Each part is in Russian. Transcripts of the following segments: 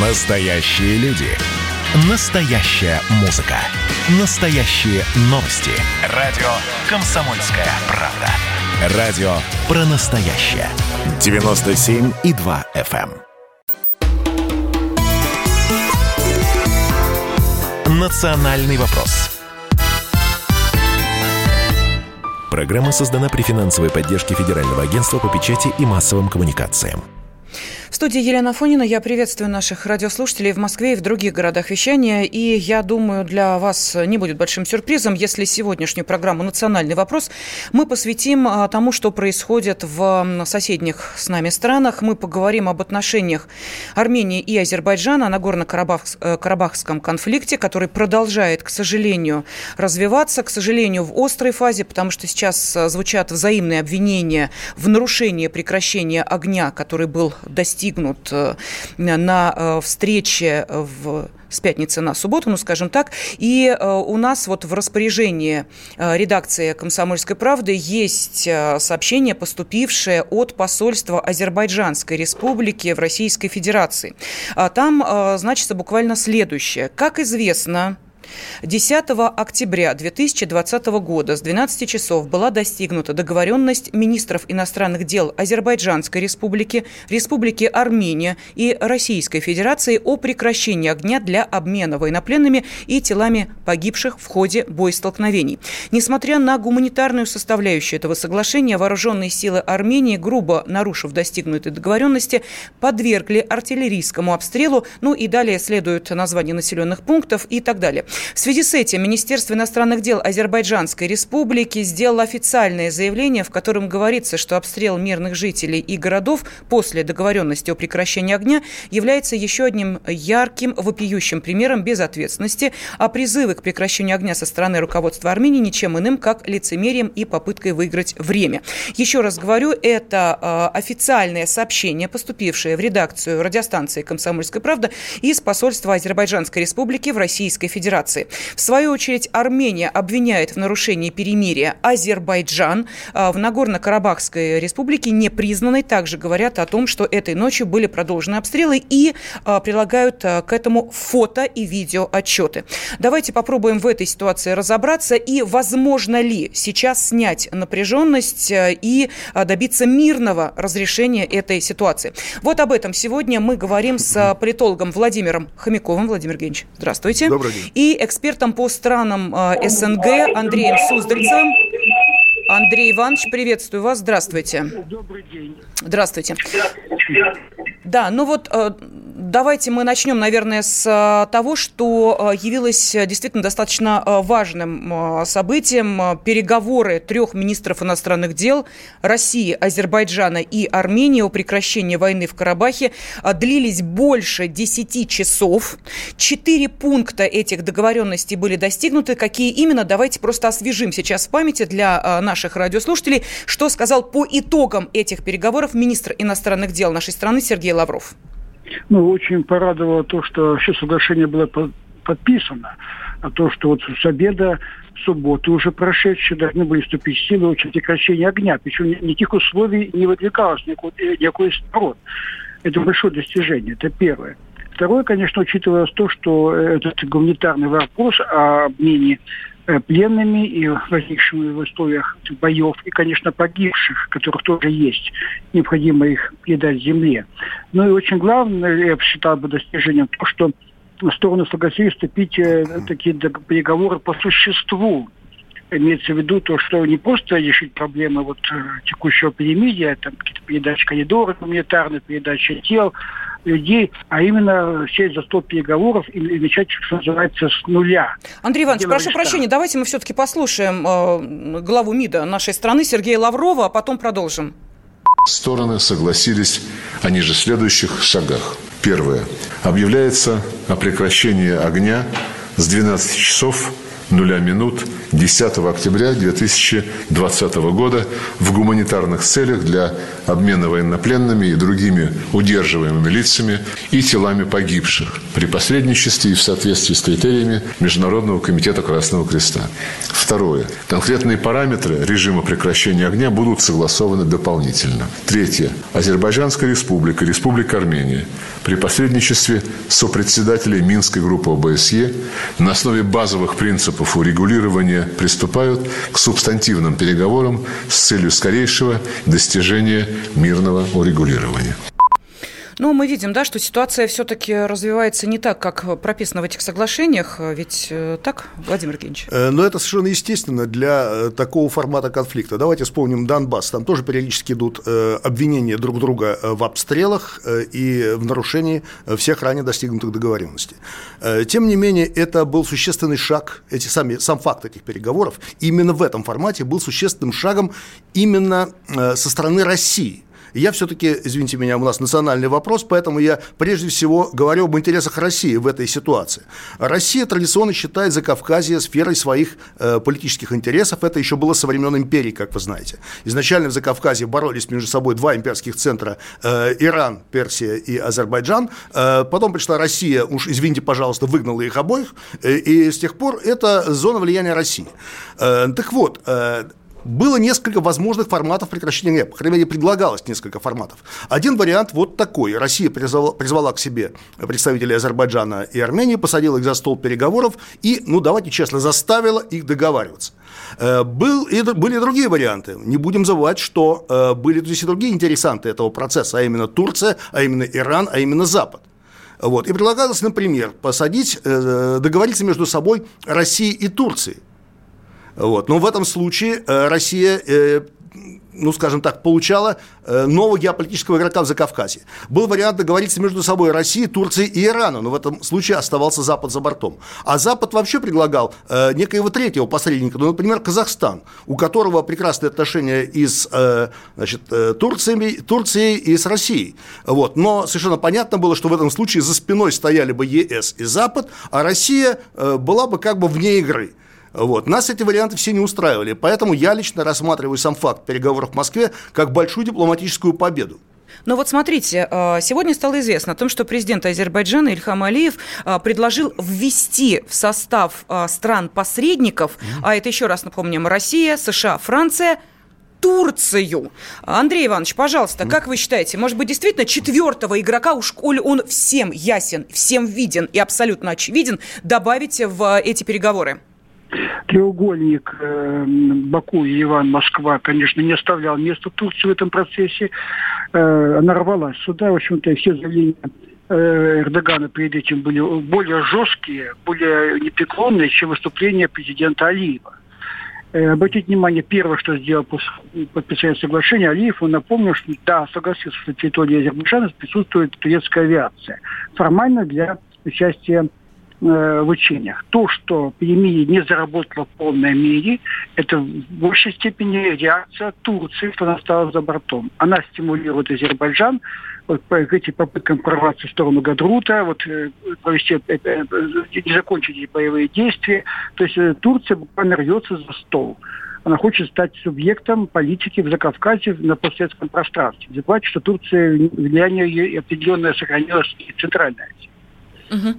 Настоящие люди. Настоящая музыка. Настоящие новости. Радио «Комсомольская правда». Радио про настоящее. 97,2 FM. эм. Национальный вопрос. Программа создана при финансовой поддержке Федерального агентства по печати и массовым коммуникациям. В студии Елена Фонина. Я приветствую наших радиослушателей в Москве и в других городах вещания. И я думаю, для вас не будет большим сюрпризом, если сегодняшнюю программу «Национальный вопрос» мы посвятим а, тому, что происходит в соседних с нами странах. Мы поговорим об отношениях Армении и Азербайджана на Нагорно-Карабахском э, конфликте, который продолжает, к сожалению, развиваться. К сожалению, в острой фазе, потому что сейчас э, звучат взаимные обвинения в нарушении прекращения огня, который был достигнут достигнут э, на э, встрече в с пятницы на субботу, ну, скажем так. И э, у нас вот в распоряжении редакции «Комсомольской правды» есть сообщение, поступившее от посольства Азербайджанской республики в Российской Федерации. А там значится буквально следующее. Как известно, 10 октября 2020 года с 12 часов была достигнута договоренность министров иностранных дел Азербайджанской республики, Республики Армения и Российской Федерации о прекращении огня для обмена военнопленными и телами погибших в ходе боестолкновений. Несмотря на гуманитарную составляющую этого соглашения, вооруженные силы Армении, грубо нарушив достигнутые договоренности, подвергли артиллерийскому обстрелу, ну и далее следует название населенных пунктов и так далее. В связи с этим Министерство иностранных дел Азербайджанской республики сделало официальное заявление, в котором говорится, что обстрел мирных жителей и городов после договоренности о прекращении огня является еще одним ярким, вопиющим примером безответственности, а призывы к прекращению огня со стороны руководства Армении ничем иным, как лицемерием и попыткой выиграть время. Еще раз говорю, это э, официальное сообщение, поступившее в редакцию радиостанции «Комсомольская правда» из посольства Азербайджанской республики в Российской Федерации. Федерации. В свою очередь, Армения обвиняет в нарушении перемирия Азербайджан. А, в Нагорно-Карабахской республике непризнанной также говорят о том, что этой ночью были продолжены обстрелы и а, прилагают а, к этому фото и видео отчеты. Давайте попробуем в этой ситуации разобраться и возможно ли сейчас снять напряженность и добиться мирного разрешения этой ситуации. Вот об этом сегодня мы говорим с политологом Владимиром Хомяковым. Владимир Евгеньевич, здравствуйте. Добрый день. И экспертом по странам э, СНГ Андреем Суздальцевым. Андрей Иванович, приветствую вас. Здравствуйте. Добрый день. Здравствуйте. Да, ну вот э, давайте мы начнем, наверное, с э, того, что э, явилось действительно достаточно важным событием. Переговоры трех министров иностранных дел России, Азербайджана и Армении о прекращении войны в Карабахе длились больше 10 часов. Четыре пункта этих договоренностей были достигнуты. Какие именно? Давайте просто освежим сейчас в памяти для наших радиослушателей, что сказал по итогам этих переговоров министр иностранных дел нашей страны Сергей Лавров? Ну, очень порадовало то, что все соглашение было подписано, а то, что вот с обеда в субботу уже прошедшие должны были вступить в силу очень прекращение огня. Причем никаких условий не выдвигалось, никакой, никакой сторон. Это большое достижение, это первое. Второе, конечно, учитывалось то, что этот гуманитарный вопрос о обмене пленными и возникшими в условиях боев, и, конечно, погибших, которых тоже есть. Необходимо их передать земле. Ну и очень главное, я считал бы достижением, то, что стороны согласились вступить э, такие переговоры по существу. Имеется в виду то, что не просто решить проблемы вот э, текущего перемирия, там какие-то передачи коридоров гуманитарные, передачи тел, людей, а именно сесть за стол переговоров и, и начать, что называется, с нуля. Андрей Иванович, Дело прошу прощения, давайте мы все-таки послушаем э, главу МИДа нашей страны Сергея Лаврова, а потом продолжим. Стороны согласились о ниже следующих шагах. Первое. Объявляется о прекращении огня с 12 часов нуля минут 10 октября 2020 года в гуманитарных целях для обмена военнопленными и другими удерживаемыми лицами и телами погибших при посредничестве и в соответствии с критериями Международного комитета Красного Креста. Второе. Конкретные параметры режима прекращения огня будут согласованы дополнительно. Третье. Азербайджанская республика, Республика Армения при посредничестве сопредседателей Минской группы ОБСЕ на основе базовых принципов урегулирования приступают к субстантивным переговорам с целью скорейшего достижения мирного урегулирования. Но мы видим, да, что ситуация все-таки развивается не так, как прописано в этих соглашениях. Ведь э, так, Владимир Евгеньевич? Э, но это совершенно естественно для э, такого формата конфликта. Давайте вспомним Донбасс. Там тоже периодически идут обвинения друг друга в обстрелах и в нарушении всех ранее достигнутых договоренностей. Тем не менее, это был существенный шаг, эти сами, сам факт этих переговоров, именно в этом формате был существенным шагом именно со стороны России – я все-таки, извините меня, у нас национальный вопрос, поэтому я прежде всего говорю об интересах России в этой ситуации. Россия традиционно считает Закавказье сферой своих э, политических интересов. Это еще было со времен империи, как вы знаете. Изначально в Закавказье боролись между собой два имперских центра э, Иран, Персия и Азербайджан. Э, потом пришла Россия, уж извините, пожалуйста, выгнала их обоих. Э, и с тех пор это зона влияния России. Э, так вот, э, было несколько возможных форматов прекращения огня. По крайней мере, предлагалось несколько форматов. Один вариант вот такой. Россия призвала, призвала к себе представителей Азербайджана и Армении, посадила их за стол переговоров и, ну, давайте честно, заставила их договариваться. Э, был, и, были другие варианты. Не будем забывать, что э, были здесь и другие интересанты этого процесса, а именно Турция, а именно Иран, а именно Запад. Вот. И предлагалось, например, посадить, э, договориться между собой России и Турцией. Вот. Но в этом случае э, Россия э, ну, скажем так, получала э, нового геополитического игрока в Закавказье. Был вариант договориться между собой России, Турцией и Ираном, но в этом случае оставался Запад за бортом. А Запад вообще предлагал э, некоего третьего посредника, ну, например, Казахстан, у которого прекрасные отношения и с э, значит, э, Турцией и с Россией. Вот. Но совершенно понятно было, что в этом случае за спиной стояли бы ЕС и Запад, а Россия э, была бы как бы вне игры. Вот. Нас эти варианты все не устраивали, поэтому я лично рассматриваю сам факт переговоров в Москве как большую дипломатическую победу. Но вот смотрите, э, сегодня стало известно о том, что президент Азербайджана Ильхам Алиев э, предложил ввести в состав э, стран-посредников, mm-hmm. а это еще раз напомним, Россия, США, Франция, Турцию. Андрей Иванович, пожалуйста, как вы считаете, может быть, действительно четвертого игрока, уж коль он всем ясен, всем виден и абсолютно очевиден, добавите в эти переговоры? Треугольник э, Баку, Иван, Москва, конечно, не оставлял места Турции в этом процессе. Э, она рвалась сюда. В общем-то, все заявления э, Эрдогана перед этим были более жесткие, более непреклонные, чем выступление президента Алиева. Э, обратите внимание, первое, что сделал после подписания соглашения Алиев, он напомнил, что да, согласился, что на территории Азербайджана присутствует турецкая авиация. Формально для участия Э, в учениях. То, что Премия не заработала в полной мере, это в большей степени реакция Турции, что она стала за бортом. Она стимулирует Азербайджан вот, по этим попыткам прорваться в сторону Гадрута, вот, э, провести, э, не закончить эти боевые действия. То есть Турция буквально рвется за стол она хочет стать субъектом политики в Закавказье на постсоветском пространстве. Не забывайте, что Турция влияние определенное сохранилось и в. Угу.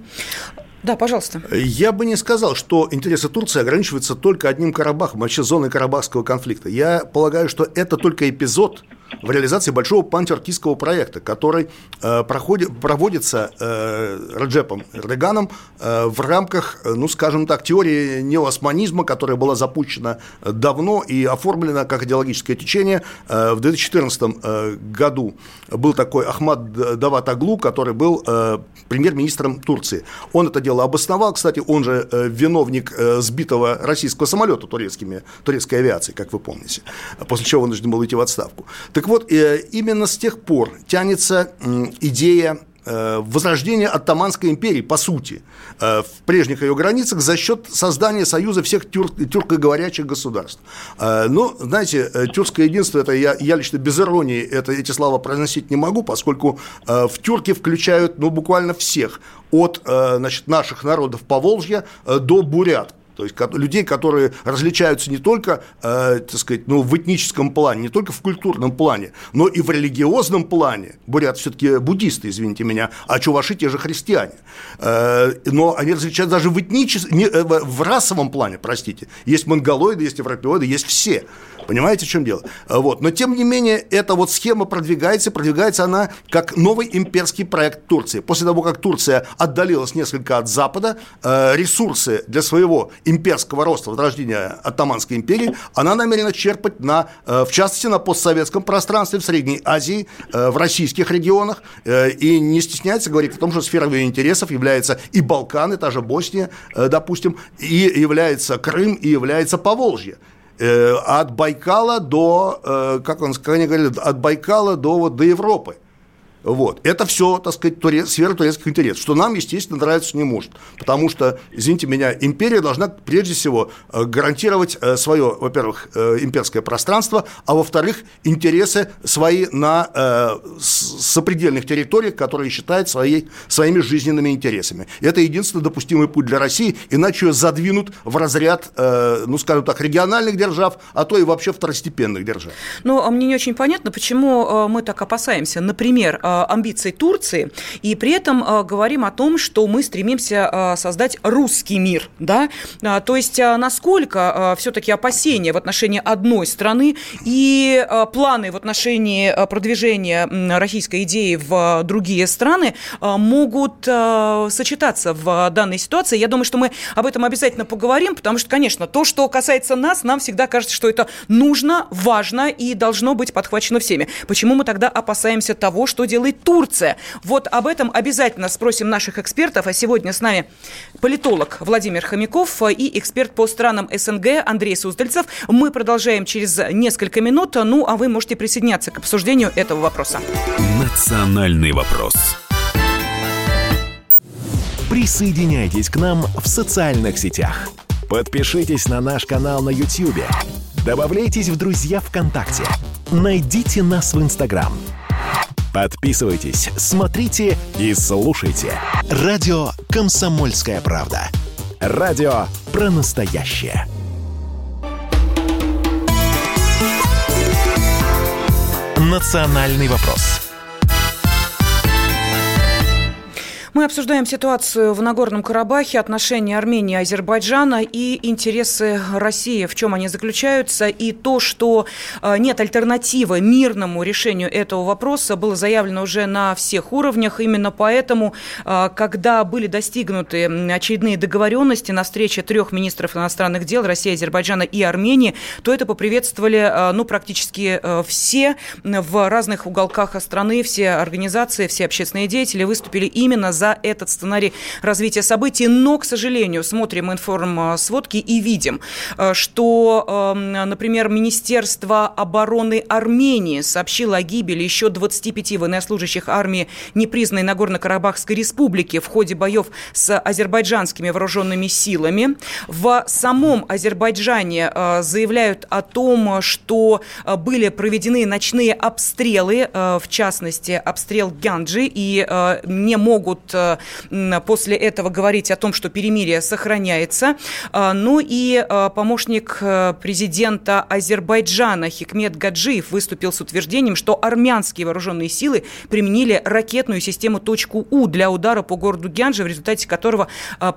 Да, пожалуйста. Я бы не сказал, что интересы Турции ограничиваются только одним Карабахом, вообще зоной Карабахского конфликта. Я полагаю, что это только эпизод в реализации большого пантюркистского проекта, который э, проходит, проводится э, Раджепом Эрдоганом э, в рамках, э, ну, скажем так, теории неоосманизма, которая была запущена давно и оформлена как идеологическое течение. Э, в 2014 э, году был такой Ахмад Дават Аглу, который был э, премьер-министром Турции. Он это дело обосновал, кстати, он же э, виновник э, сбитого российского самолета турецкими, турецкой авиацией, как вы помните, после чего он вынужден был идти в отставку. Так вот, э, именно с тех пор тянется идея э, возрождения Оттоманской империи, по сути, э, в прежних ее границах за счет создания союза всех тюр, тюркоговорящих государств. Но, знаете, тюркское единство, это я, я лично без иронии это, эти слова произносить не могу, поскольку в тюрки включают ну, буквально всех, от значит, наших народов Поволжья до бурят, то есть людей, которые различаются не только, э, так сказать, ну, в этническом плане, не только в культурном плане, но и в религиозном плане. Бурят все-таки буддисты, извините меня, а чуваши те же христиане. Э, но они различаются даже в этническом, э, в расовом плане, простите. Есть монголоиды, есть европеоиды, есть все. Понимаете, в чем дело? Вот. Но, тем не менее, эта вот схема продвигается, продвигается она как новый имперский проект Турции. После того, как Турция отдалилась несколько от Запада, э, ресурсы для своего имперского роста, возрождения Оттоманской империи, она намерена черпать, на, э, в частности, на постсоветском пространстве, в Средней Азии, в российских регионах, и не стесняется говорить о том, что сферой ее интересов является и Балканы, та же Босния, допустим, и является Крым, и является Поволжье. Э, от Байкала до, э, как он, говорят, от Байкала до, вот, до Европы. Вот. Это все, так сказать, турец, сфера турецких интересов, что нам, естественно, нравиться не может. Потому что, извините меня, империя должна прежде всего э, гарантировать э, свое, во-первых, э, имперское пространство, а во-вторых, интересы свои на сопредельных территориях, которые считает своей, своими жизненными интересами. Это единственный допустимый путь для России, иначе ее задвинут в разряд, ну, скажем так, региональных держав, а то и вообще второстепенных держав. Ну, а мне не очень понятно, почему мы так опасаемся. Например, амбиций Турции, и при этом э, говорим о том, что мы стремимся э, создать русский мир, да, то есть насколько все-таки опасения в отношении одной страны и планы в отношении продвижения российской идеи в другие страны могут сочетаться в данной ситуации. Я думаю, что мы об этом обязательно поговорим, потому что, конечно, то, что касается нас, нам всегда кажется, что это нужно, важно и должно быть подхвачено всеми. Почему мы тогда опасаемся того, что делает делает Турция? Вот об этом обязательно спросим наших экспертов. А сегодня с нами политолог Владимир Хомяков и эксперт по странам СНГ Андрей Суздальцев. Мы продолжаем через несколько минут. Ну, а вы можете присоединяться к обсуждению этого вопроса. Национальный вопрос. Присоединяйтесь к нам в социальных сетях. Подпишитесь на наш канал на YouTube. Добавляйтесь в друзья ВКонтакте. Найдите нас в Инстаграм. Подписывайтесь, смотрите и слушайте. Радио «Комсомольская правда». Радио про настоящее. Национальный вопрос. Мы обсуждаем ситуацию в Нагорном Карабахе, отношения Армении и Азербайджана и интересы России, в чем они заключаются, и то, что э, нет альтернативы мирному решению этого вопроса, было заявлено уже на всех уровнях. Именно поэтому, э, когда были достигнуты очередные договоренности на встрече трех министров иностранных дел России, Азербайджана и Армении, то это поприветствовали э, ну, практически все в разных уголках страны, все организации, все общественные деятели выступили именно за этот сценарий развития событий. Но, к сожалению, смотрим информсводки и видим, э, что, эм, например, Министерство обороны Армении сообщило о гибели еще 25 военнослужащих армии непризнанной Нагорно-Карабахской республики в ходе боев с азербайджанскими вооруженными силами. В самом Азербайджане э, заявляют о том, что э, были проведены ночные обстрелы, в частности, обстрел Гянджи, и не могут Э, после этого говорить о том, что перемирие сохраняется. А, ну и э, помощник э, президента Азербайджана Хикмет Гаджиев выступил с утверждением, что армянские вооруженные силы применили ракетную систему «Точку У» для удара по городу Гянджи, в результате которого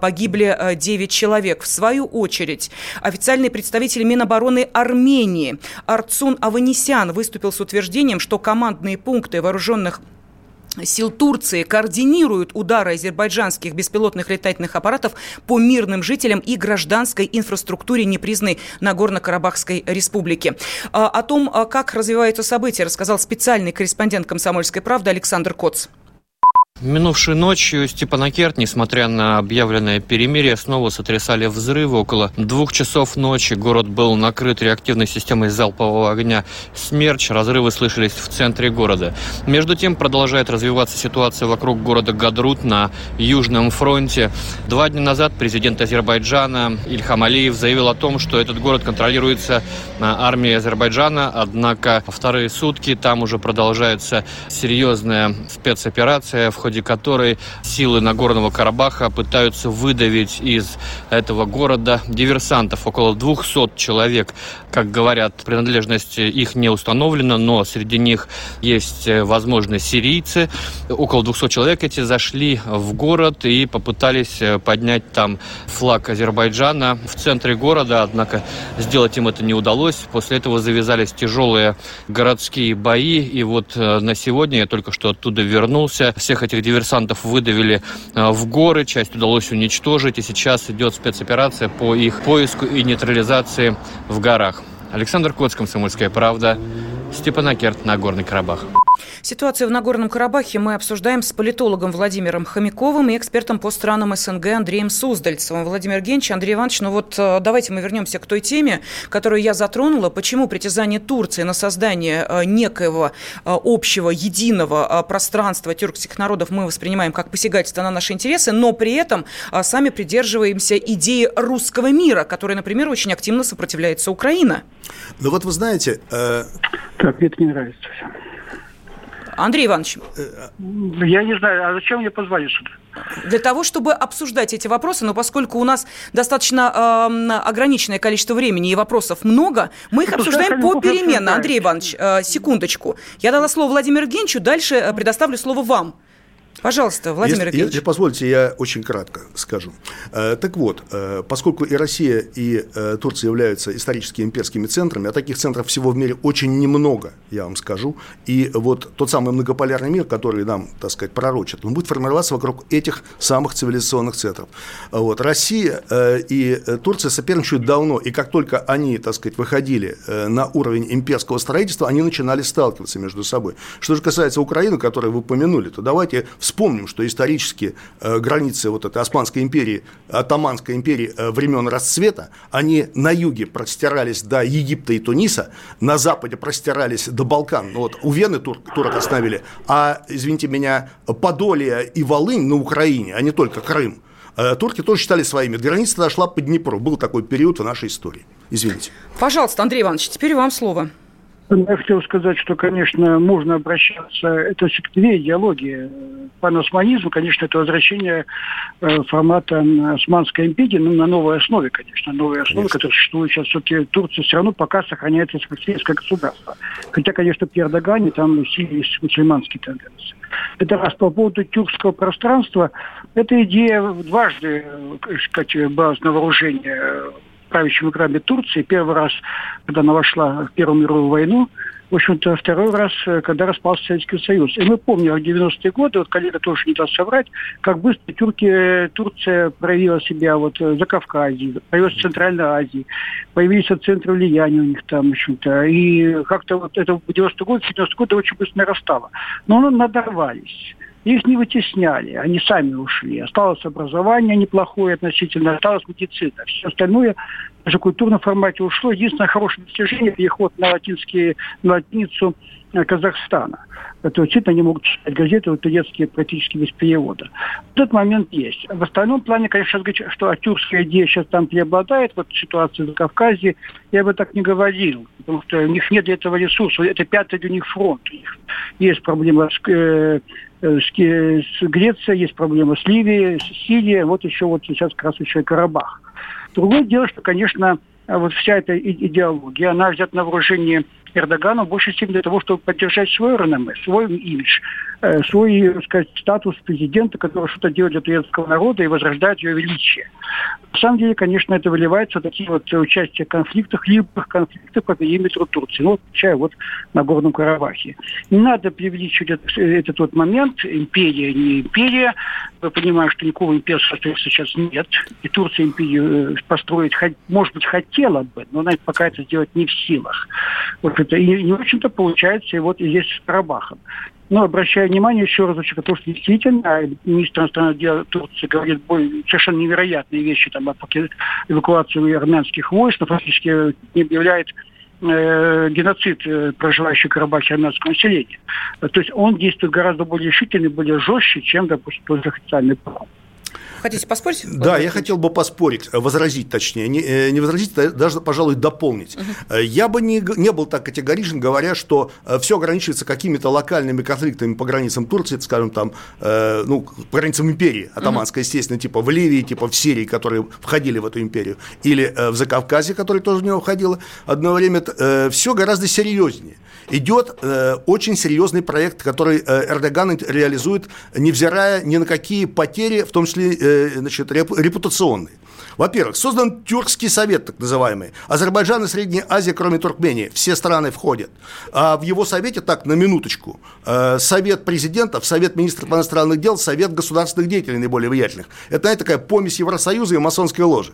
погибли 9 человек. В свою очередь, официальный представитель Минобороны Армении Арцун Аванесян выступил с утверждением, что командные пункты вооруженных сил Турции координируют удары азербайджанских беспилотных летательных аппаратов по мирным жителям и гражданской инфраструктуре непризнанной Нагорно-Карабахской республики. А, о том, а, как развиваются события, рассказал специальный корреспондент «Комсомольской правды» Александр Коц. Минувшей ночью Степанакерт, несмотря на объявленное перемирие, снова сотрясали взрывы. Около двух часов ночи город был накрыт реактивной системой залпового огня «Смерч». Разрывы слышались в центре города. Между тем продолжает развиваться ситуация вокруг города Гадрут на Южном фронте. Два дня назад президент Азербайджана Ильхам Алиев заявил о том, что этот город контролируется армией Азербайджана. Однако вторые сутки там уже продолжается серьезная спецоперация, в ходе ходе которой силы Нагорного Карабаха пытаются выдавить из этого города диверсантов. Около 200 человек, как говорят, принадлежность их не установлена, но среди них есть, э, возможно, сирийцы. Около 200 человек эти зашли в город и попытались э, поднять там флаг Азербайджана в центре города, однако сделать им это не удалось. После этого завязались тяжелые городские бои, и вот э, на сегодня я только что оттуда вернулся. Всех этих диверсантов выдавили э, в горы, часть удалось уничтожить, и сейчас идет спецоперация по их поиску и нейтрализации в горах. Александр Коц, Комсомольская правда, Степанакерт, Нагорный Карабах. Ситуацию в Нагорном Карабахе мы обсуждаем с политологом Владимиром Хомяковым и экспертом по странам СНГ Андреем Суздальцевым. Владимир Генч, Андрей Иванович, ну вот э, давайте мы вернемся к той теме, которую я затронула. Почему притязание Турции на создание э, некоего э, общего, единого пространства тюркских народов мы воспринимаем как посягательство на наши интересы, но при этом сами придерживаемся идеи русского мира, которой, например, очень активно сопротивляется Украина? Ну вот вы знаете... Э... Так, мне это не нравится. Андрей Иванович. Я не знаю, а зачем мне позвали сюда? Для того, чтобы обсуждать эти вопросы, но поскольку у нас достаточно э, ограниченное количество времени и вопросов много, мы их ну, обсуждаем попеременно. Андрей Иванович, э, секундочку. Я дала слово Владимиру Генчу, дальше э, предоставлю слово вам. Пожалуйста, Владимир если, если позволите, я очень кратко скажу. Э, так вот, э, поскольку и Россия, и э, Турция являются исторически имперскими центрами, а таких центров всего в мире очень немного, я вам скажу, и вот тот самый многополярный мир, который нам, так сказать, пророчат, он будет формироваться вокруг этих самых цивилизационных центров. Вот. Россия и Турция соперничают давно, и как только они, так сказать, выходили на уровень имперского строительства, они начинали сталкиваться между собой. Что же касается Украины, которую вы упомянули, то давайте вспомним что исторически э, границы вот этой Османской империи, Атаманской империи э, времен расцвета, они на юге простирались до Египта и Туниса, на западе простирались до Балкан. Ну, вот у Вены тур, турок остановили, а, извините меня, Подолье и Волынь на Украине, а не только Крым. Э, турки тоже считали своими. Граница дошла по Днепру. Был такой период в нашей истории. Извините. Пожалуйста, Андрей Иванович, теперь вам слово. Я хотел сказать, что, конечно, можно обращаться, это все-таки две идеологии. Паносманизм, конечно, это возвращение э, формата Османской империи ну, на новой основе, конечно, новой основе, конечно. которая существует сейчас. Все-таки Турция все равно пока сохраняется сельское государство. Хотя, конечно, при Эрдогане там есть мусульманские тенденции. Это раз по поводу тюркского пространства. Эта идея дважды, э, сказать, была на вооружение правящем экране Турции. Первый раз, когда она вошла в Первую мировую войну, в общем-то, второй раз, э, когда распался Советский Союз. И мы помним, в 90-е годы, вот коллега тоже не даст соврать, как быстро Турки, Турция проявила себя вот э, за Кавказе, появилась в Центральной Азии, появились центры влияния у них там, в общем-то. И как-то вот это в 90-е годы, 90-е годы очень быстро нарастало. Но ну, надорвались. Их не вытесняли, они сами ушли. Осталось образование неплохое относительно, осталась медицина. Все остальное даже в культурном формате ушло. Единственное хорошее достижение – переход на, латинские, на латиницу э, Казахстана. Это действительно они могут читать газеты вот, турецкие практически без перевода. Этот момент есть. В остальном плане, конечно, говорить, что атюрская идея сейчас там преобладает, вот ситуация в Кавказе, я бы так не говорил, потому что у них нет для этого ресурсов. Это пятый для них фронт. У них есть проблема с, Э, с Грецией, есть проблема с Ливией, с Сирией, вот еще вот сейчас как и Карабах. Другое дело, что, конечно, вот вся эта идеология, она взята на вооружение Эрдогана в большей степени для того, чтобы поддержать свой реноме, свой имидж, э, свой, так сказать, статус президента, который что-то делает для турецкого народа и возрождает ее величие. На самом деле, конечно, это выливается в такие вот участия в конфликтах, либо конфликтах по периметру Турции, ну, включая вот на Горном Карабахе. Не надо преувеличивать этот, этот вот момент, империя, не империя. Мы понимаем, что никакого имперства сейчас нет, и Турция империю э, построить, может быть, хотела бы, но она пока это сделать не в силах. Вот это и не очень-то получается и вот и здесь с Карабахом. Но обращаю внимание еще раз, что то, что действительно министр иностранных дел Турции говорит совершенно невероятные вещи там, о эвакуации армянских войск, но фактически объявляет э, геноцид э, проживающих в Карабахе армянского населения. То есть он действует гораздо более решительно, более жестче, чем, допустим, тот же официальный план. Хотите поспорить? Да, я хотел бы поспорить, возразить точнее, не, э, не возразить, а даже, пожалуй, дополнить. Угу. Я бы не, не был так категоричен, говоря, что э, все ограничивается какими-то локальными конфликтами по границам Турции, скажем, там, э, ну, по границам империи атаманской, угу. естественно, типа в Ливии, типа в Сирии, которые входили в эту империю, или э, в Закавказье, которая тоже в него входила. Одно время э, все гораздо серьезнее. Идет э, очень серьезный проект, который э, Эрдоган реализует, невзирая ни на какие потери, в том числе значит, репутационные. Во-первых, создан Тюркский совет, так называемый. Азербайджан и Средняя Азия, кроме Туркмении, все страны входят. А в его совете, так, на минуточку, э, совет президентов, совет министров иностранных дел, совет государственных деятелей наиболее влиятельных. Это, знаете, такая помесь Евросоюза и масонской ложи.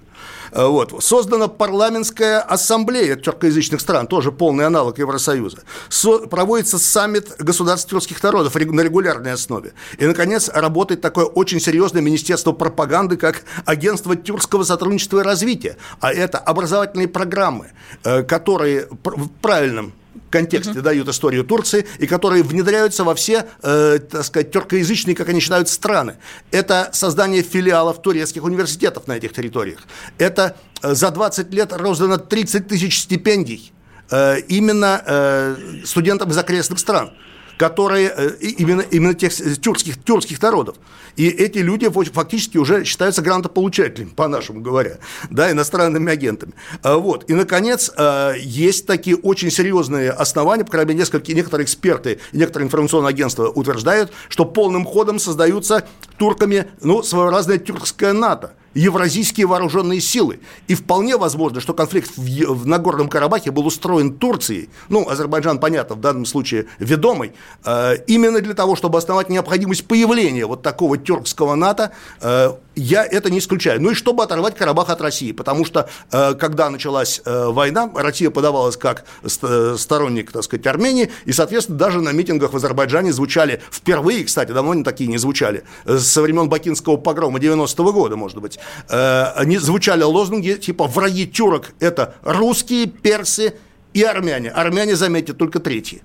Э, вот. Создана парламентская ассамблея тюркоязычных стран, тоже полный аналог Евросоюза. Со- проводится саммит государств тюркских народов на регулярной основе. И, наконец, работает такое очень серьезное министерство пропаганды, как агентство тюркского сотрудничества и развития. А это образовательные программы, э, которые в правильном контексте uh-huh. дают историю Турции и которые внедряются во все, э, так сказать, тюркоязычные, как они считают, страны. Это создание филиалов турецких университетов на этих территориях. Это э, за 20 лет роздано 30 тысяч стипендий э, именно э, студентам из окрестных стран которые э, именно, именно тех тюркских, тюркских народов. И эти люди фактически уже считаются грантополучателями, по-нашему говоря, да, иностранными агентами. А, вот. И, наконец, а, есть такие очень серьезные основания, по крайней мере, несколько, некоторые эксперты некоторые информационные агентства утверждают, что полным ходом создаются турками ну, своеобразное тюркское НАТО евразийские вооруженные силы. И вполне возможно, что конфликт в, в Нагорном Карабахе был устроен Турцией, ну, Азербайджан, понятно, в данном случае ведомый, э, именно для того, чтобы основать необходимость появления вот такого тюркского НАТО, э, я это не исключаю. Ну и чтобы оторвать Карабах от России, потому что, э, когда началась э, война, Россия подавалась как ст- сторонник, так сказать, Армении, и, соответственно, даже на митингах в Азербайджане звучали впервые, кстати, давно не такие не звучали, э, со времен Бакинского погрома 90-го года, может быть, они звучали лозунги типа «враги тюрок» – это русские, персы и армяне. Армяне, заметьте, только третьи.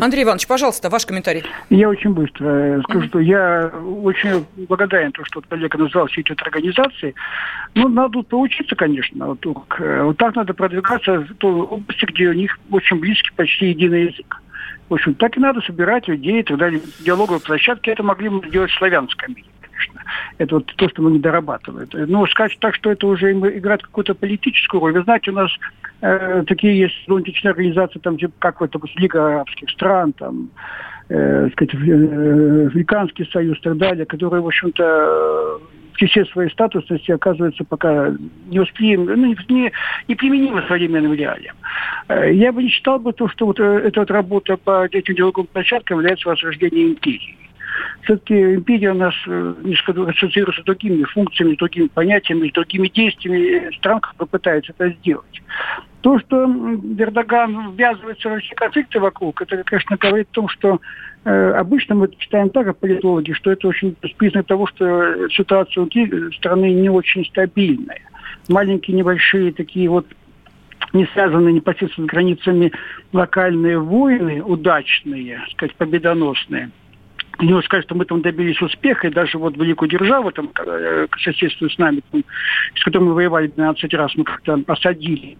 Андрей Иванович, пожалуйста, ваш комментарий. Я очень быстро э, скажу, что я очень благодарен, то, что коллега назвал все эти организации. Ну, надо поучиться, конечно. Вот, э, вот так надо продвигаться в той области, где у них очень близкий, почти единый язык. В общем, так и надо собирать людей, тогда диалоговые площадки это могли бы в славянском мире конечно. Это вот то, что мы не дорабатываем. Но сказать так, что это уже играет какую-то политическую роль. Вы знаете, у нас э, такие есть зонтичные организации, там, типа, как допустим, Лига арабских стран, там, э, сказать, э, Африканский союз и так далее, которые, в общем-то, при всей своей статусности оказывается пока не успеем, ну, не, не, применимы современным реалиям. Э, я бы не считал бы то, что вот э, эта вот работа по этим диалоговым площадкам является возрождением империи все-таки империя у нас э, ассоциируется с другими функциями, другими понятиями, другими действиями стран, которые пытаются это сделать. То, что Эрдоган ввязывается во все конфликты вокруг, это, конечно, говорит о том, что э, обычно мы читаем так, как политологи, что это очень признак того, что ситуация внутри страны не очень стабильная. Маленькие, небольшие такие вот не связанные непосредственно с границами локальные войны, удачные, сказать, победоносные – не сказать, что мы там добились успеха, и даже вот великую державу, там, э, соседствует с нами, там, с которой мы воевали 12 раз, мы как-то осадили.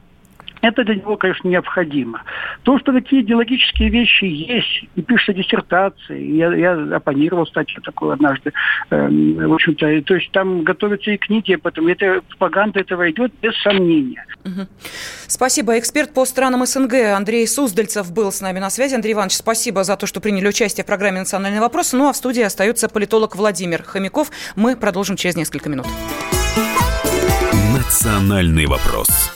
Это для него, конечно, необходимо. То, что такие идеологические вещи есть, и пишутся диссертации, я, я оппонировал статью такую однажды, э, в общем-то, то есть там готовятся и книги об этом, это, пропаганда этого идет без сомнения. Угу. Спасибо. Эксперт по странам СНГ Андрей Суздальцев был с нами на связи. Андрей Иванович, спасибо за то, что приняли участие в программе «Национальный вопрос». Ну а в студии остается политолог Владимир Хомяков. Мы продолжим через несколько минут. «Национальный вопрос».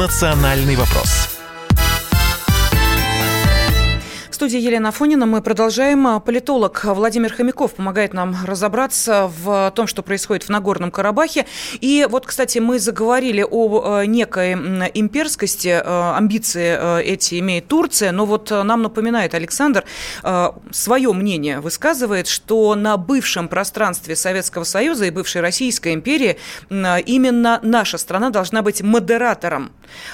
«Национальный вопрос» студии Елена Фонина. Мы продолжаем. Политолог Владимир Хомяков помогает нам разобраться в том, что происходит в Нагорном Карабахе. И вот, кстати, мы заговорили о э, некой имперскости, э, амбиции э, эти имеет Турция, но вот нам напоминает Александр, свое мнение высказывает, что на бывшем пространстве Советского Союза и бывшей Российской империи именно наша страна должна быть модератором,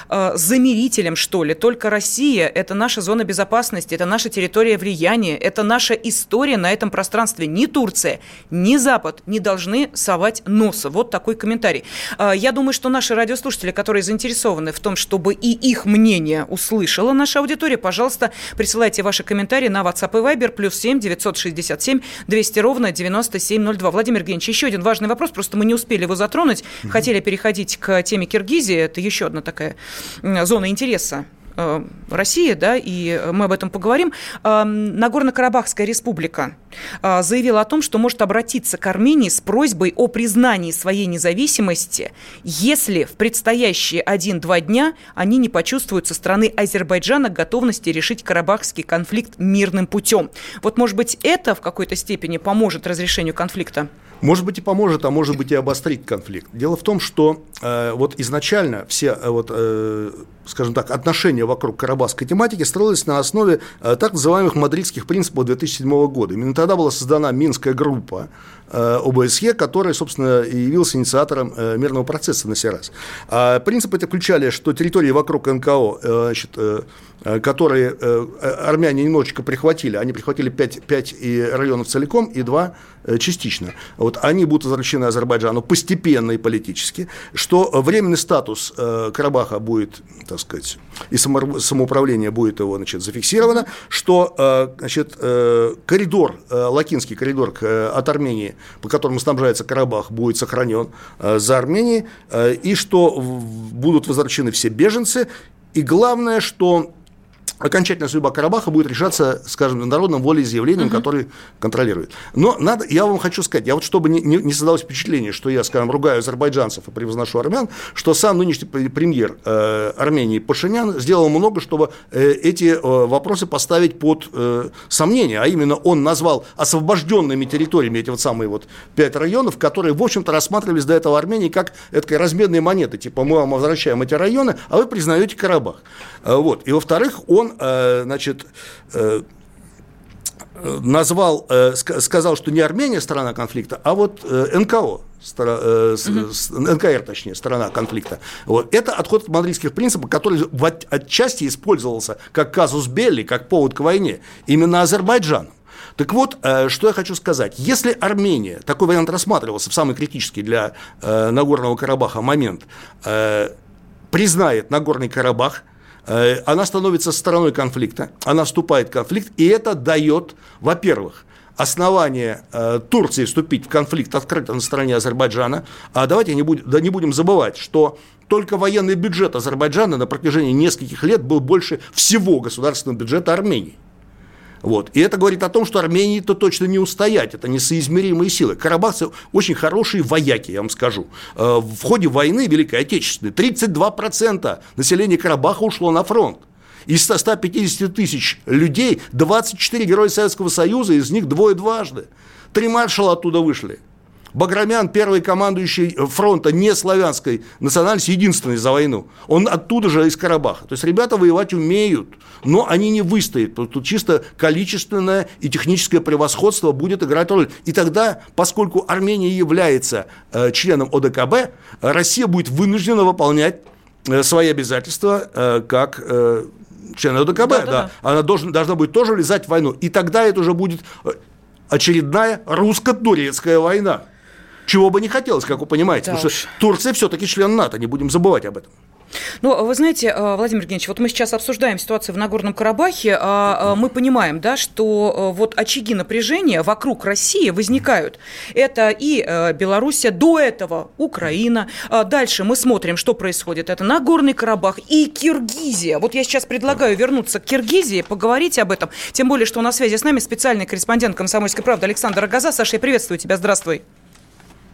замирителем, что ли. Только Россия – это наша зона безопасности, это наша территория влияния, это наша история на этом пространстве. Ни Турция, ни Запад не должны совать носа. Вот такой комментарий. А, я думаю, что наши радиослушатели, которые заинтересованы в том, чтобы и их мнение услышала наша аудитория, пожалуйста, присылайте ваши комментарии на WhatsApp и Viber плюс 7 967 200 ровно 9702. Владимир Евгеньевич, еще один важный вопрос, просто мы не успели его затронуть. Хотели переходить к теме Киргизии. Это еще одна такая зона интереса России, да, и мы об этом поговорим, э, Нагорно-Карабахская республика э, заявила о том, что может обратиться к Армении с просьбой о признании своей независимости, если в предстоящие один-два дня они не почувствуют со стороны Азербайджана готовности решить карабахский конфликт мирным путем. Вот, может быть, это в какой-то степени поможет разрешению конфликта? Может быть и поможет, а может быть и обострить конфликт. Дело в том, что э, вот изначально все э, вот, э, скажем так, отношения вокруг карабахской тематики строились на основе э, так называемых мадридских принципов 2007 года. Именно тогда была создана Минская группа э, ОБСЕ, которая, собственно, и явился инициатором э, мирного процесса на сей раз. А принципы это включали, что территории вокруг НКО, значит, которые армяне немножечко прихватили. Они прихватили 5, 5 районов целиком и 2 э, частично. Вот они будут возвращены Азербайджану постепенно и политически, что временный статус Карабаха будет, так сказать, и самоуправление будет его значит, зафиксировано, что значит, коридор, лакинский коридор от Армении, по которому снабжается Карабах, будет сохранен за Арменией, и что будут возвращены все беженцы, и главное, что окончательная судьба Карабаха будет решаться, скажем, народным волеизъявлением, uh-huh. который контролирует. Но надо, я вам хочу сказать, я вот чтобы не, не, не создалось впечатление, что я, скажем, ругаю азербайджанцев и превозношу армян, что сам нынешний премьер э, Армении Пашинян сделал много, чтобы э, эти э, вопросы поставить под э, сомнение, а именно он назвал освобожденными территориями эти вот самые вот пять районов, которые, в общем-то, рассматривались до этого Армении как этой разменные монеты, типа мы вам возвращаем эти районы, а вы признаете Карабах. Э, вот. И во-вторых, он он, э, значит, э, назвал, э, сказал, что не Армения сторона конфликта, а вот НКО, НКР, точнее, сторона конфликта. Вот. Это отход от мадридских принципов, который в отчасти использовался как казус Белли, как повод к войне, именно Азербайджаном. Так вот, что я хочу сказать. Если Армения, такой вариант рассматривался в самый критический для Нагорного Карабаха момент, признает Нагорный Карабах – она становится стороной конфликта, она вступает в конфликт, и это дает, во-первых, основание э, Турции вступить в конфликт открыто на стороне Азербайджана. А давайте не, будем, да не будем забывать, что только военный бюджет Азербайджана на протяжении нескольких лет был больше всего государственного бюджета Армении. Вот. И это говорит о том, что Армении-то точно не устоять, это несоизмеримые силы. Карабахцы очень хорошие вояки, я вам скажу. Э, в ходе войны Великой Отечественной 32% населения Карабаха ушло на фронт. Из 150 тысяч людей 24 героя Советского Союза, из них двое дважды. Три маршала оттуда вышли. Баграмян, первый командующий фронта не славянской национальности, единственный за войну. Он оттуда же, из Карабаха. То есть ребята воевать умеют, но они не выстоят. Тут чисто количественное и техническое превосходство будет играть роль. И тогда, поскольку Армения является э, членом ОДКБ, Россия будет вынуждена выполнять э, свои обязательства э, как э, член ОДКБ. Да, да, да. Она должна, должна будет тоже влезать в войну. И тогда это уже будет э, очередная русско-турецкая война. Чего бы не хотелось, как вы понимаете. Да потому уж. что Турция все-таки член НАТО, не будем забывать об этом. Ну, вы знаете, э, Владимир Евгеньевич, вот мы сейчас обсуждаем ситуацию в Нагорном Карабахе, а, а мы понимаем, да, что э, вот очаги напряжения вокруг России возникают. Это и э, Белоруссия, до этого Украина. А дальше мы смотрим, что происходит. Это Нагорный Карабах и Киргизия. Вот я сейчас предлагаю вернуться к Киргизии, поговорить об этом. Тем более, что на связи с нами специальный корреспондент «Комсомольской правды» Александр Агаза. Саша, я приветствую тебя. Здравствуй.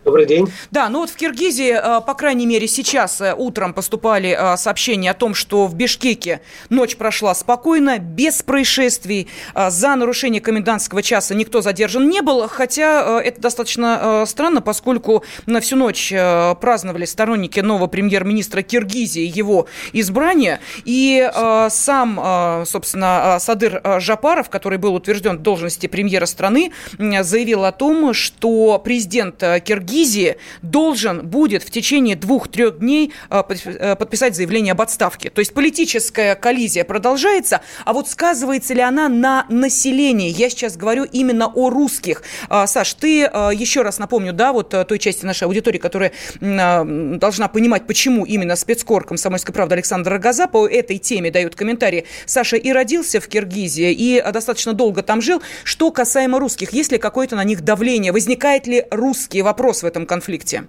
Добрый день. Да, ну вот в Киргизии, э, по крайней мере, сейчас э, утром поступали э, сообщения о том, что в Бишкеке ночь прошла спокойно, без происшествий. За нарушение комендантского часа никто задержан не был, хотя это достаточно странно, поскольку на всю ночь праздновали сторонники нового премьер-министра Киргизии его избрание. И сам, собственно, Садыр Жапаров, который был утвержден в должности премьера страны, заявил о том, что президент Киргизии Киргизии должен будет в течение двух-трех дней э, э, подписать заявление об отставке. То есть политическая коллизия продолжается, а вот сказывается ли она на населении? Я сейчас говорю именно о русских. А, Саш, ты э, еще раз напомню, да, вот той части нашей аудитории, которая должна понимать, почему именно спецкор комсомольской правды Александр Рогоза по этой теме дает комментарии. Саша и родился в Киргизии, и достаточно долго там жил. Что касаемо русских, есть ли какое-то на них давление? Возникает ли русский вопрос в этом конфликте?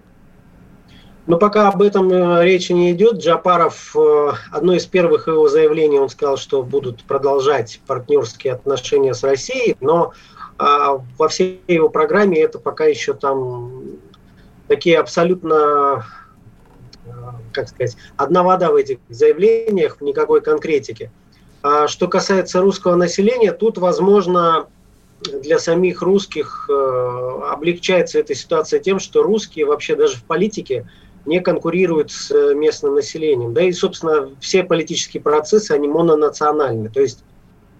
Но пока об этом э, речи не идет, Джапаров, э, одно из первых его заявлений, он сказал, что будут продолжать партнерские отношения с Россией, но а, во всей его программе это пока еще там такие абсолютно, э, как сказать, одна вода в этих заявлениях, никакой конкретики. А что касается русского населения, тут, возможно, для самих русских э, облегчается эта ситуация тем, что русские вообще даже в политике не конкурируют с э, местным населением. Да и, собственно, все политические процессы, они мононациональны. То есть,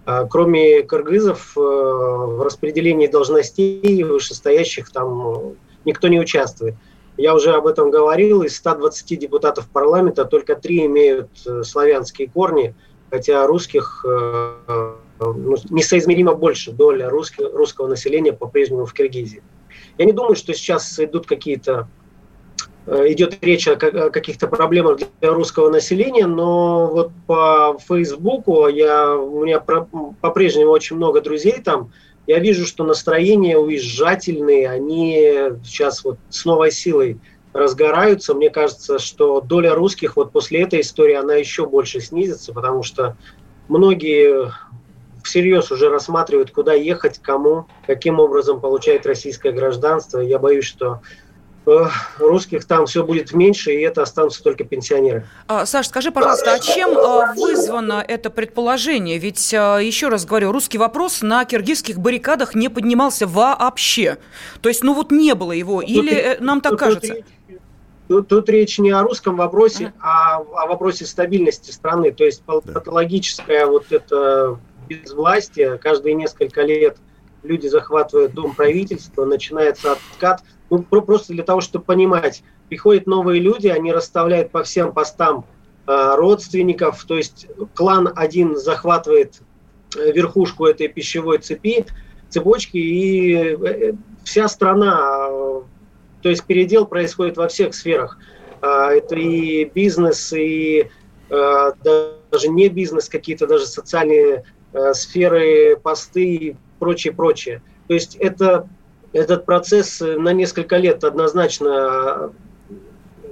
э, кроме кыргызов, в распределении должностей вышестоящих там никто не участвует. Я уже об этом говорил, из 120 депутатов парламента только три имеют славянские корни, хотя русских ну, несоизмеримо больше доля русского, русского населения по-прежнему в Киргизии. Я не думаю, что сейчас идут какие-то э, идет речь о каких-то проблемах для русского населения, но вот по Фейсбуку я, у меня по-прежнему очень много друзей там, я вижу, что настроения уезжательные, они сейчас вот с новой силой разгораются. Мне кажется, что доля русских вот после этой истории, она еще больше снизится, потому что многие всерьез уже рассматривают, куда ехать, кому, каким образом получать российское гражданство. Я боюсь, что русских там все будет меньше, и это останутся только пенсионеры. А, Саш, скажи, пожалуйста, а чем а, вызвано это предположение? Ведь, а, еще раз говорю, русский вопрос на киргизских баррикадах не поднимался вообще. То есть, ну вот не было его, или тут, э, нам так тут, кажется? Тут, тут речь не о русском вопросе, а, а о вопросе стабильности страны. То есть патологическая вот эта без власти, каждые несколько лет люди захватывают дом правительства, начинается откат. Ну, просто для того, чтобы понимать, приходят новые люди, они расставляют по всем постам э, родственников, то есть клан один захватывает э, верхушку этой пищевой цепи, цепочки, и э, вся страна, э, то есть передел происходит во всех сферах. Э, это и бизнес, и э, даже не бизнес, какие-то даже социальные Э, сферы, посты и прочее, прочее. То есть это, этот процесс на несколько лет однозначно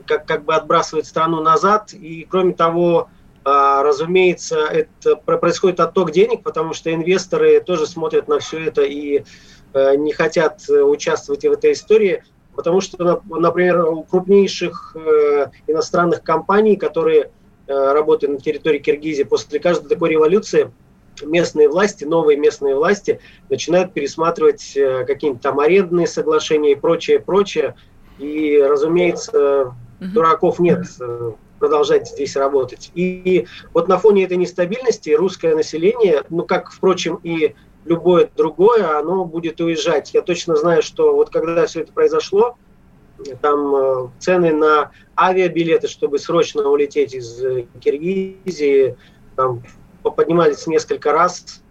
как, как бы отбрасывает страну назад. И кроме того, разумеется, это происходит отток денег, потому что инвесторы тоже смотрят на все это и э, не хотят участвовать в этой истории, потому что, например, у крупнейших э, иностранных компаний, которые работают на территории Киргизии, после каждой такой революции – местные власти, новые местные власти начинают пересматривать э, какие-нибудь там арендные соглашения и прочее, прочее. И, разумеется, дураков нет э, продолжать здесь работать. И вот на фоне этой нестабильности русское население, ну как, впрочем, и любое другое, оно будет уезжать. Я точно знаю, что вот когда все это произошло, там э, цены на авиабилеты, чтобы срочно улететь из Киргизии, там поднимались несколько раз.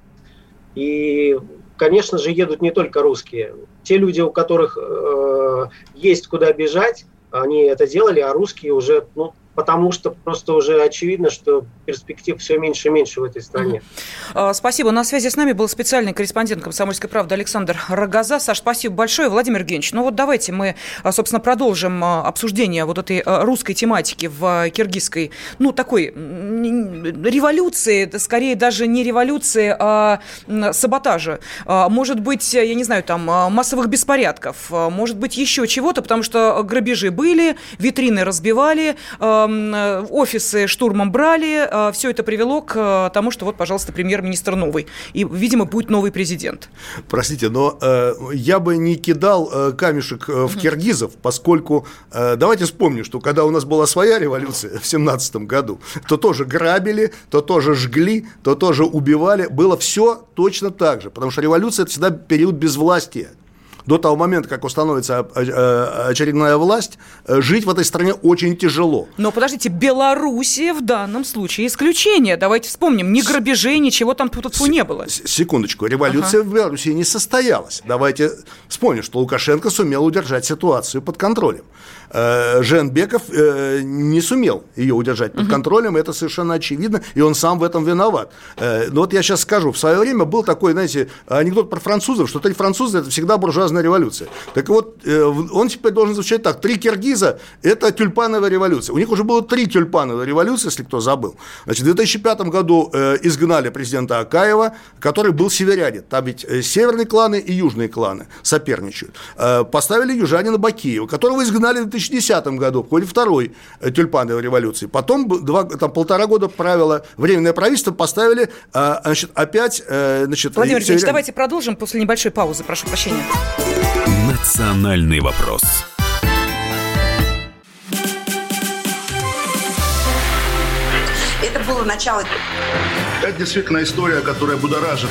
И, конечно же, едут не только русские. Те люди, у которых э, есть куда бежать, они это делали, а русские уже ну, потому что просто уже очевидно, что перспектив все меньше и меньше в этой стране. А, спасибо. На связи с нами был специальный корреспондент «Комсомольской правды» Александр Рогоза. Саш, спасибо большое. Владимир Евгеньевич, ну вот давайте мы, а, собственно, продолжим а, обсуждение вот этой русской тематики в киргизской, ну, такой революции, скорее даже не революции, а саботажа. Может быть, я не знаю, там, массовых беспорядков, может быть, еще чего-то, потому что грабежи были, витрины разбивали, офисы штурмом брали. Э, Все это привело к э, тому, что вот, пожалуйста, премьер-министр новый. И, видимо, будет новый президент. Простите, но э, я бы не кидал э, камешек э, в киргизов, поскольку э, давайте вспомним, что когда у нас была своя революция в семнадцатом году, то тоже грабили, то тоже жгли, то тоже убивали. Было все точно так же, потому что революция – это всегда период безвластия до того момента, как установится э, очередная власть, э, жить в этой стране очень тяжело. Но подождите, Белоруссия в данном случае исключение. Давайте вспомним, ни грабежей, ничего там тут не было. Секундочку, революция ага. в Беларуси не состоялась. Давайте вспомним, что Лукашенко сумел удержать ситуацию под контролем. Э, Женбеков э, не сумел ее удержать под контролем, это совершенно очевидно, и он сам в этом виноват. Э, но вот я сейчас скажу, в свое время был такой, знаете, анекдот про французов, что три француза – это всегда буржуазная революция. Так вот, он теперь должен звучать так, три киргиза – это тюльпановая революция. У них уже было три тюльпановые революции, если кто забыл. Значит, в 2005 году изгнали президента Акаева, который был северянин. Там ведь северные кланы и южные кланы соперничают. Поставили южанина Бакиева, которого изгнали в 2000 2010 году, в ходе второй э, тюльпановой революции. Потом два, там, полтора года правило Временное правительство поставили а, значит, опять... Э, значит, Владимир Ильич, давайте продолжим после небольшой паузы, прошу прощения. Национальный вопрос. Это было начало. Это действительно история, которая будоражит.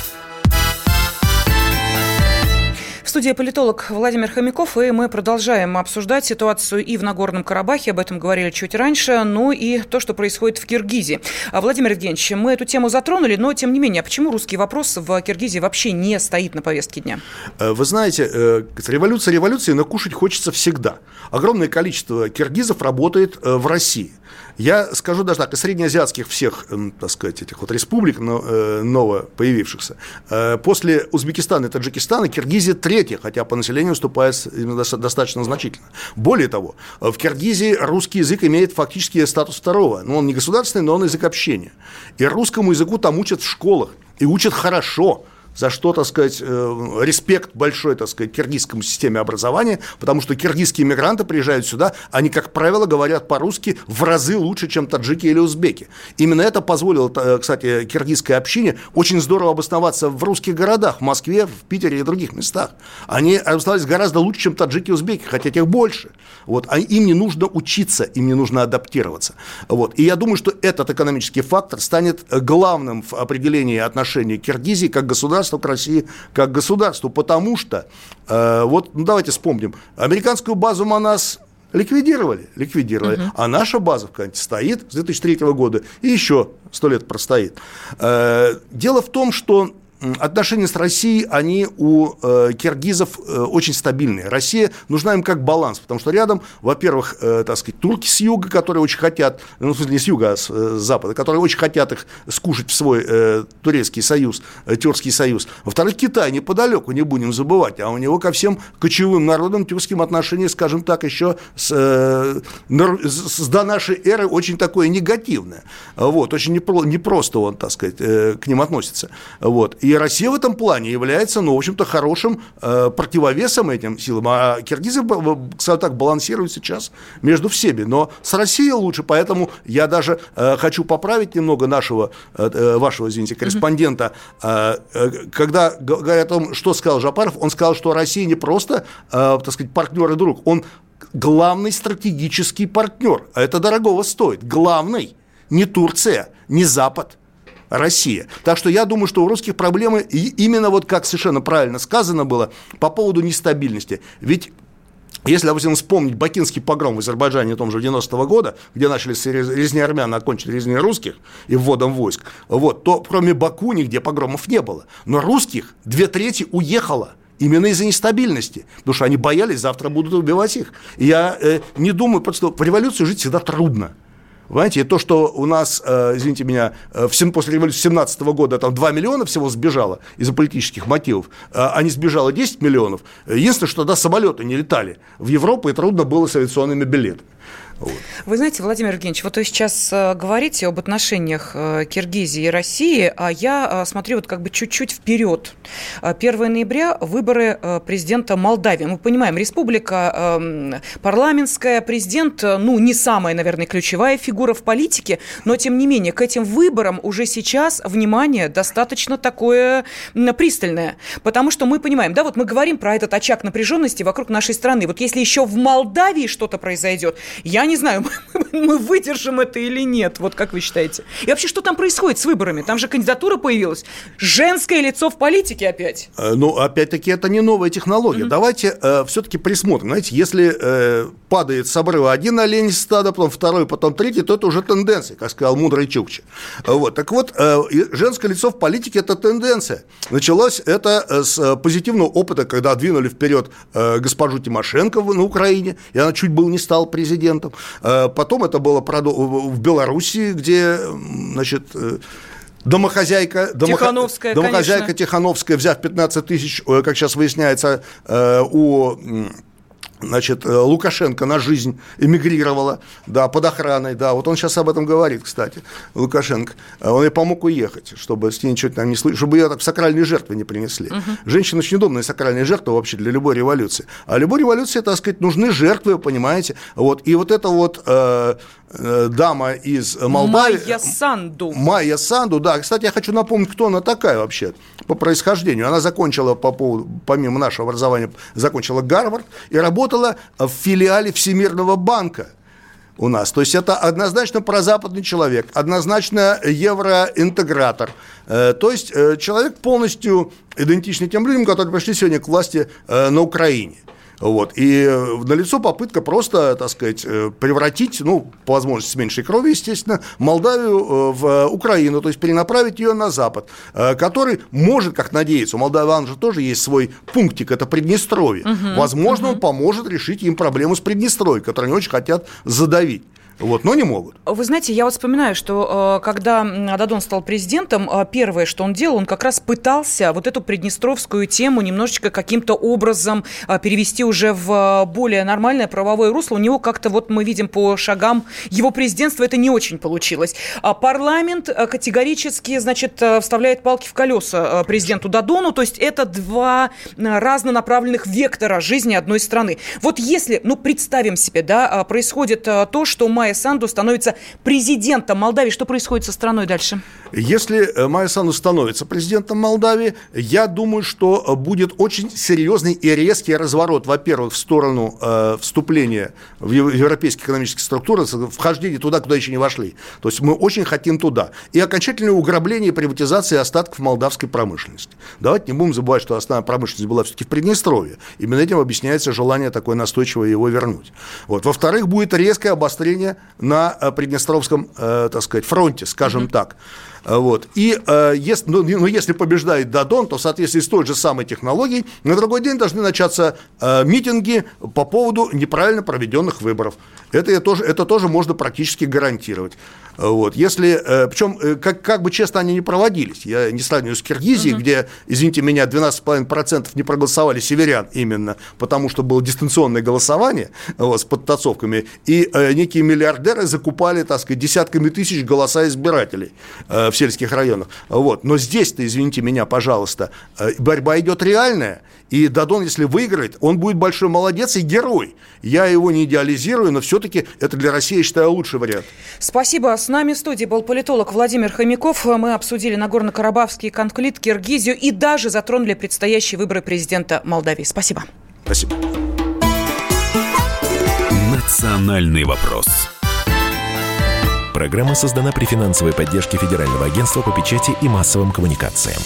студии политолог Владимир Хомяков, и мы продолжаем обсуждать ситуацию и в Нагорном Карабахе, об этом говорили чуть раньше, ну и то, что происходит в Киргизии. А, Владимир Евгеньевич, мы эту тему затронули, но тем не менее, а почему русский вопрос в Киргизии вообще не стоит на повестке дня? Э, вы знаете, э, революция революции, но кушать хочется всегда. Огромное количество киргизов работает э, в России. Я скажу даже так, из среднеазиатских всех, так сказать, этих вот республик э, ново появившихся, э, после Узбекистана и Таджикистана Киргизия третья, хотя по населению уступает достаточно значительно. Более того, в Киргизии русский язык имеет фактически статус второго. Ну, он не государственный, но он язык общения. И русскому языку там учат в школах. И учат хорошо за что, так сказать, э, респект большой, так сказать, киргизскому системе образования, потому что киргизские мигранты приезжают сюда, они, как правило, говорят по-русски в разы лучше, чем таджики или узбеки. Именно это позволило, э, кстати, киргизской общине очень здорово обосноваться в русских городах, в Москве, в Питере и других местах. Они обосновались гораздо лучше, чем таджики и узбеки, хотя тех больше. Вот. А им не нужно учиться, им не нужно адаптироваться. Вот. И я думаю, что этот экономический фактор станет главным в определении отношений Киргизии как государства государства к России как государству, потому что, э, вот, ну, давайте вспомним, американскую базу МАНАС ликвидировали, ликвидировали, угу. а наша база в Канте стоит с 2003 года и еще сто лет простоит. Э, дело в том, что отношения с Россией, они у э, киргизов э, очень стабильные. Россия нужна им как баланс, потому что рядом, во-первых, э, так сказать, турки с юга, которые очень хотят, ну, в смысле, не с юга, а с, э, запада, которые очень хотят их скушать в свой э, турецкий союз, э, тюркский союз. Во-вторых, Китай неподалеку, не будем забывать, а у него ко всем кочевым народам тюркским отношение, скажем так, еще с, э, с до нашей эры очень такое негативное. Вот, очень непро, непросто он, так сказать, э, к ним относится. Вот. И и Россия в этом плане является, ну, в общем-то, хорошим э, противовесом этим силам. А киргизы, кстати, так балансируют сейчас между всеми. Но с Россией лучше, поэтому я даже э, хочу поправить немного нашего, э, э вашего, извините, корреспондента. Э, э, когда говорят о том, что сказал Жапаров, он сказал, что Россия не просто, э, так сказать, партнер и друг, он главный стратегический партнер. А это дорогого стоит. Главный. Не Турция, не Запад, Россия. Так что я думаю, что у русских проблемы именно вот как совершенно правильно сказано было по поводу нестабильности. Ведь если, допустим, вспомнить бакинский погром в Азербайджане том же 90-го года, где начали резни армян, а окончили резни русских и вводом войск, вот, то кроме Баку нигде погромов не было. Но русских две трети уехало именно из-за нестабильности, потому что они боялись, завтра будут убивать их. Я э, не думаю, просто в революцию жить всегда трудно. Понимаете, то, что у нас, э, извините меня, э, после революции 17 года там 2 миллиона всего сбежало из-за политических мотивов, э, а не сбежало 10 миллионов, единственное, что тогда самолеты не летали в Европу, и трудно было с авиационными билетами. Вот. Вы знаете, Владимир Евгеньевич, вот вы сейчас э, говорите об отношениях э, Киргизии и России, а я э, смотрю вот как бы чуть-чуть вперед. 1 ноября выборы президента Молдавии. Мы понимаем, республика эм, парламентская, президент, ну, не самая, наверное, ключевая фигура в политике, но, тем не менее, к этим выборам уже сейчас внимание достаточно такое пристальное. Потому что мы понимаем, да, вот мы говорим про этот очаг напряженности вокруг нашей страны. Вот если еще в Молдавии что-то произойдет, я не знаю, мы выдержим это или нет. Вот как вы считаете? И вообще, что там происходит с выборами? Там же кандидатура появилась. Женское лицо в политике опять. Э, ну, опять-таки, это не новая технология. Mm-hmm. Давайте э, все-таки присмотрим. Знаете, если э, падает с обрыва один олень стада, потом второй, потом третий, то это уже тенденция, как сказал мудрый Чукча. Вот. Так вот, э, женское лицо в политике – это тенденция. Началось это э, с э, позитивного опыта, когда двинули вперед э, госпожу Тимошенко на Украине, и она чуть было не стала президентом. Э, потом это было в Белоруссии, где, значит, э, Домохозяйка, домох... Тихановская, домохозяйка конечно. Тихановская, взяв 15 тысяч, э, как сейчас выясняется, у значит, э, Лукашенко на жизнь эмигрировала, да, под охраной, да, вот он сейчас об этом говорит, кстати, Лукашенко. А он ей помог уехать, чтобы с ней ничего там не слышать, чтобы ее так сакральные жертвы не принесли. Угу. Женщина очень удобная сакральная жертва вообще для любой революции. А любой революции, так сказать, нужны жертвы, понимаете, вот, и вот это вот э, э, дама из Молдавии. Майя Санду. Майя Санду, да. Кстати, я хочу напомнить, кто она такая вообще по происхождению. Она закончила, по поводу, помимо нашего образования, закончила Гарвард и работала в филиале Всемирного банка у нас. То есть это однозначно прозападный человек, однозначно евроинтегратор. Э, то есть э, человек полностью идентичный тем людям, которые пришли сегодня к власти э, на Украине. Вот. И э, налицо попытка просто, так сказать, э, превратить, ну, по возможности с меньшей крови, естественно, Молдавию э, в Украину, то есть перенаправить ее на Запад, который может, как надеяться, у молдаван же тоже есть свой пунктик, это Приднестровье. Угу, Возможно, угу. он поможет решить им проблему с Приднестровьем, которую они очень хотят задавить. Вот, но не могут. Вы знаете, я вот вспоминаю, что э, когда Дадон стал президентом, э, первое, что он делал, он как раз пытался вот эту приднестровскую тему немножечко каким-то образом э, перевести уже в более нормальное правовое русло. У него как-то, вот мы видим по шагам его президентства, это не очень получилось. А парламент категорически, значит, вставляет палки в колеса президенту Дадону, то есть это два разнонаправленных вектора жизни одной страны. Вот если, ну, представим себе, да, происходит то, что Майя Майя Санду становится президентом Молдавии. Что происходит со страной дальше? Если э, Майя Санду становится президентом Молдавии, я думаю, что э, будет очень серьезный и резкий разворот, во-первых, в сторону э, вступления в европейские экономические структуры, вхождения туда, куда еще не вошли. То есть мы очень хотим туда. И окончательное угробление и приватизация остатков молдавской промышленности. Давайте не будем забывать, что основная промышленность была все-таки в Приднестровье. Именно этим объясняется желание такое настойчивое его вернуть. Вот. Во-вторых, будет резкое обострение на э, Приднестровском, э, так сказать, фронте, скажем mm-hmm. так. Э, вот. И э, если, ну, ну, если побеждает Дадон, то в соответствии с той же самой технологией на другой день должны начаться э, митинги по поводу неправильно проведенных выборов. Это, тоже, это тоже можно практически гарантировать. Вот. Если, э, причем, э, как, как бы честно они не проводились, я не сравниваю с Киргизией, угу. где, извините меня, 12,5% не проголосовали северян именно, потому что было дистанционное голосование вот, с подтасовками, и э, некие миллиардеры закупали, так сказать, десятками тысяч голоса избирателей в сельских районах. Вот. Но здесь-то, извините меня, пожалуйста, борьба идет реальная, и Дадон, если выиграет, он будет большой молодец и герой. Я его не идеализирую, но все-таки это для России, я считаю, лучший вариант. Спасибо. С нами в студии был политолог Владимир Хомяков. Мы обсудили Нагорно-Карабахский конфликт, Киргизию и даже затронули предстоящие выборы президента Молдавии. Спасибо. Спасибо. Национальный вопрос. Программа создана при финансовой поддержке Федерального агентства по печати и массовым коммуникациям.